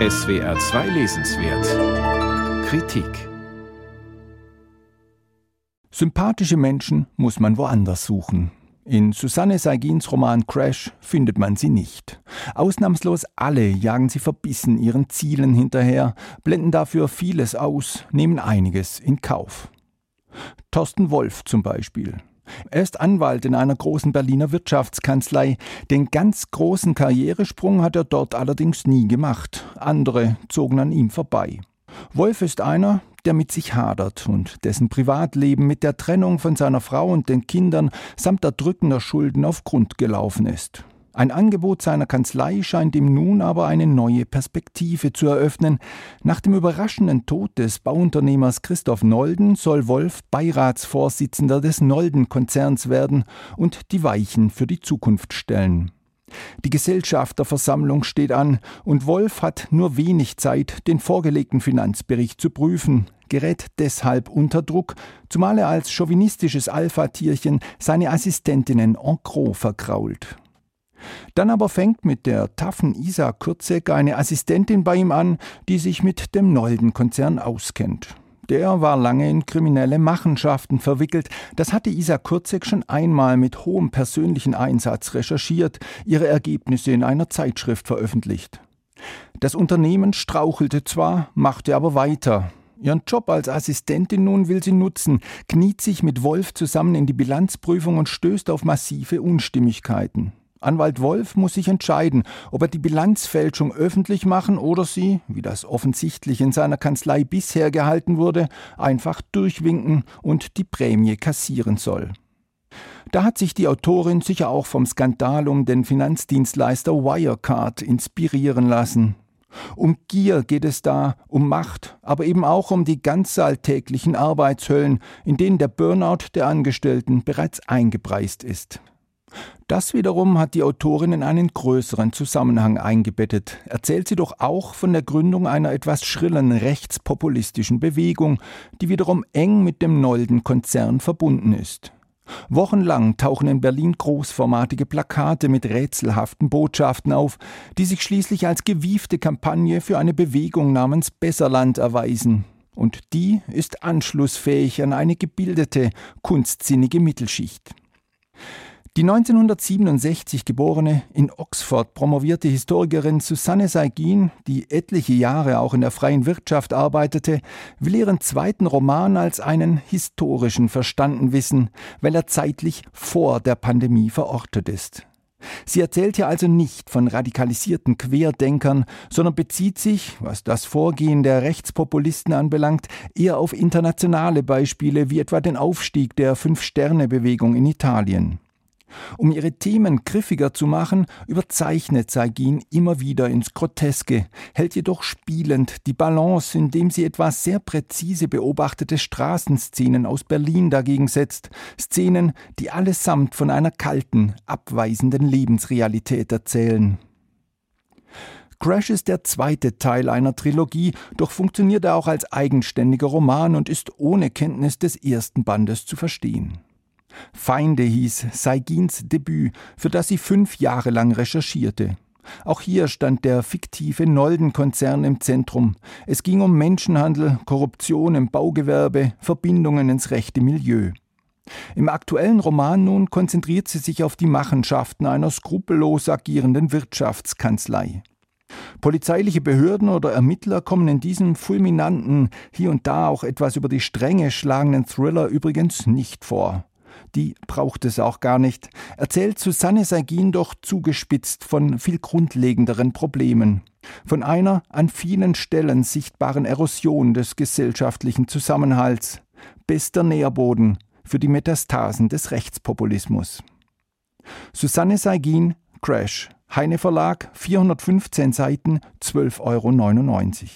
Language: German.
SWR 2 Lesenswert Kritik Sympathische Menschen muss man woanders suchen. In Susanne Saigins Roman Crash findet man sie nicht. Ausnahmslos alle jagen sie verbissen ihren Zielen hinterher, blenden dafür vieles aus, nehmen einiges in Kauf. Thorsten Wolf zum Beispiel. Er ist Anwalt in einer großen Berliner Wirtschaftskanzlei. Den ganz großen Karrieresprung hat er dort allerdings nie gemacht. Andere zogen an ihm vorbei. Wolf ist einer, der mit sich hadert und dessen Privatleben mit der Trennung von seiner Frau und den Kindern samt erdrückender Schulden auf Grund gelaufen ist. Ein Angebot seiner Kanzlei scheint ihm nun aber eine neue Perspektive zu eröffnen. Nach dem überraschenden Tod des Bauunternehmers Christoph Nolden soll Wolf Beiratsvorsitzender des Nolden-Konzerns werden und die Weichen für die Zukunft stellen. Die Gesellschafterversammlung steht an und Wolf hat nur wenig Zeit, den vorgelegten Finanzbericht zu prüfen, gerät deshalb unter Druck, zumal er als chauvinistisches Alpha-Tierchen seine Assistentinnen en gros verkrault. Dann aber fängt mit der taffen Isa Kürzek eine Assistentin bei ihm an, die sich mit dem Nolden-Konzern auskennt. Der war lange in kriminelle Machenschaften verwickelt. Das hatte Isa Kurzek schon einmal mit hohem persönlichen Einsatz recherchiert, ihre Ergebnisse in einer Zeitschrift veröffentlicht. Das Unternehmen strauchelte zwar, machte aber weiter. Ihren Job als Assistentin nun will sie nutzen, kniet sich mit Wolf zusammen in die Bilanzprüfung und stößt auf massive Unstimmigkeiten. Anwalt Wolf muss sich entscheiden, ob er die Bilanzfälschung öffentlich machen oder sie, wie das offensichtlich in seiner Kanzlei bisher gehalten wurde, einfach durchwinken und die Prämie kassieren soll. Da hat sich die Autorin sicher auch vom Skandal um den Finanzdienstleister Wirecard inspirieren lassen. Um Gier geht es da, um Macht, aber eben auch um die ganz alltäglichen Arbeitshöllen, in denen der Burnout der Angestellten bereits eingepreist ist. Das wiederum hat die Autorin in einen größeren Zusammenhang eingebettet, erzählt sie doch auch von der Gründung einer etwas schrillen rechtspopulistischen Bewegung, die wiederum eng mit dem Nolden-Konzern verbunden ist. Wochenlang tauchen in Berlin großformatige Plakate mit rätselhaften Botschaften auf, die sich schließlich als gewiefte Kampagne für eine Bewegung namens Besserland erweisen. Und die ist anschlussfähig an eine gebildete, kunstsinnige Mittelschicht. Die 1967 geborene, in Oxford promovierte Historikerin Susanne Saigin, die etliche Jahre auch in der freien Wirtschaft arbeitete, will ihren zweiten Roman als einen historischen verstanden wissen, weil er zeitlich vor der Pandemie verortet ist. Sie erzählt hier also nicht von radikalisierten Querdenkern, sondern bezieht sich, was das Vorgehen der Rechtspopulisten anbelangt, eher auf internationale Beispiele wie etwa den Aufstieg der Fünf-Sterne-Bewegung in Italien. Um ihre Themen griffiger zu machen, überzeichnet Saigin immer wieder ins Groteske, hält jedoch spielend die Balance, indem sie etwas sehr präzise beobachtete Straßenszenen aus Berlin dagegen setzt, Szenen, die allesamt von einer kalten, abweisenden Lebensrealität erzählen. Crash ist der zweite Teil einer Trilogie, doch funktioniert er auch als eigenständiger Roman und ist ohne Kenntnis des ersten Bandes zu verstehen. Feinde hieß Saigins Debüt, für das sie fünf Jahre lang recherchierte. Auch hier stand der fiktive Nolden-Konzern im Zentrum. Es ging um Menschenhandel, Korruption im Baugewerbe, Verbindungen ins rechte Milieu. Im aktuellen Roman nun konzentriert sie sich auf die Machenschaften einer skrupellos agierenden Wirtschaftskanzlei. Polizeiliche Behörden oder Ermittler kommen in diesem fulminanten, hier und da auch etwas über die Stränge schlagenden Thriller übrigens nicht vor die braucht es auch gar nicht, erzählt Susanne Saigin doch zugespitzt von viel grundlegenderen Problemen, von einer an vielen Stellen sichtbaren Erosion des gesellschaftlichen Zusammenhalts, bester Nährboden für die Metastasen des Rechtspopulismus. Susanne Saigin, Crash, Heine Verlag, 415 Seiten, 12,99 Euro.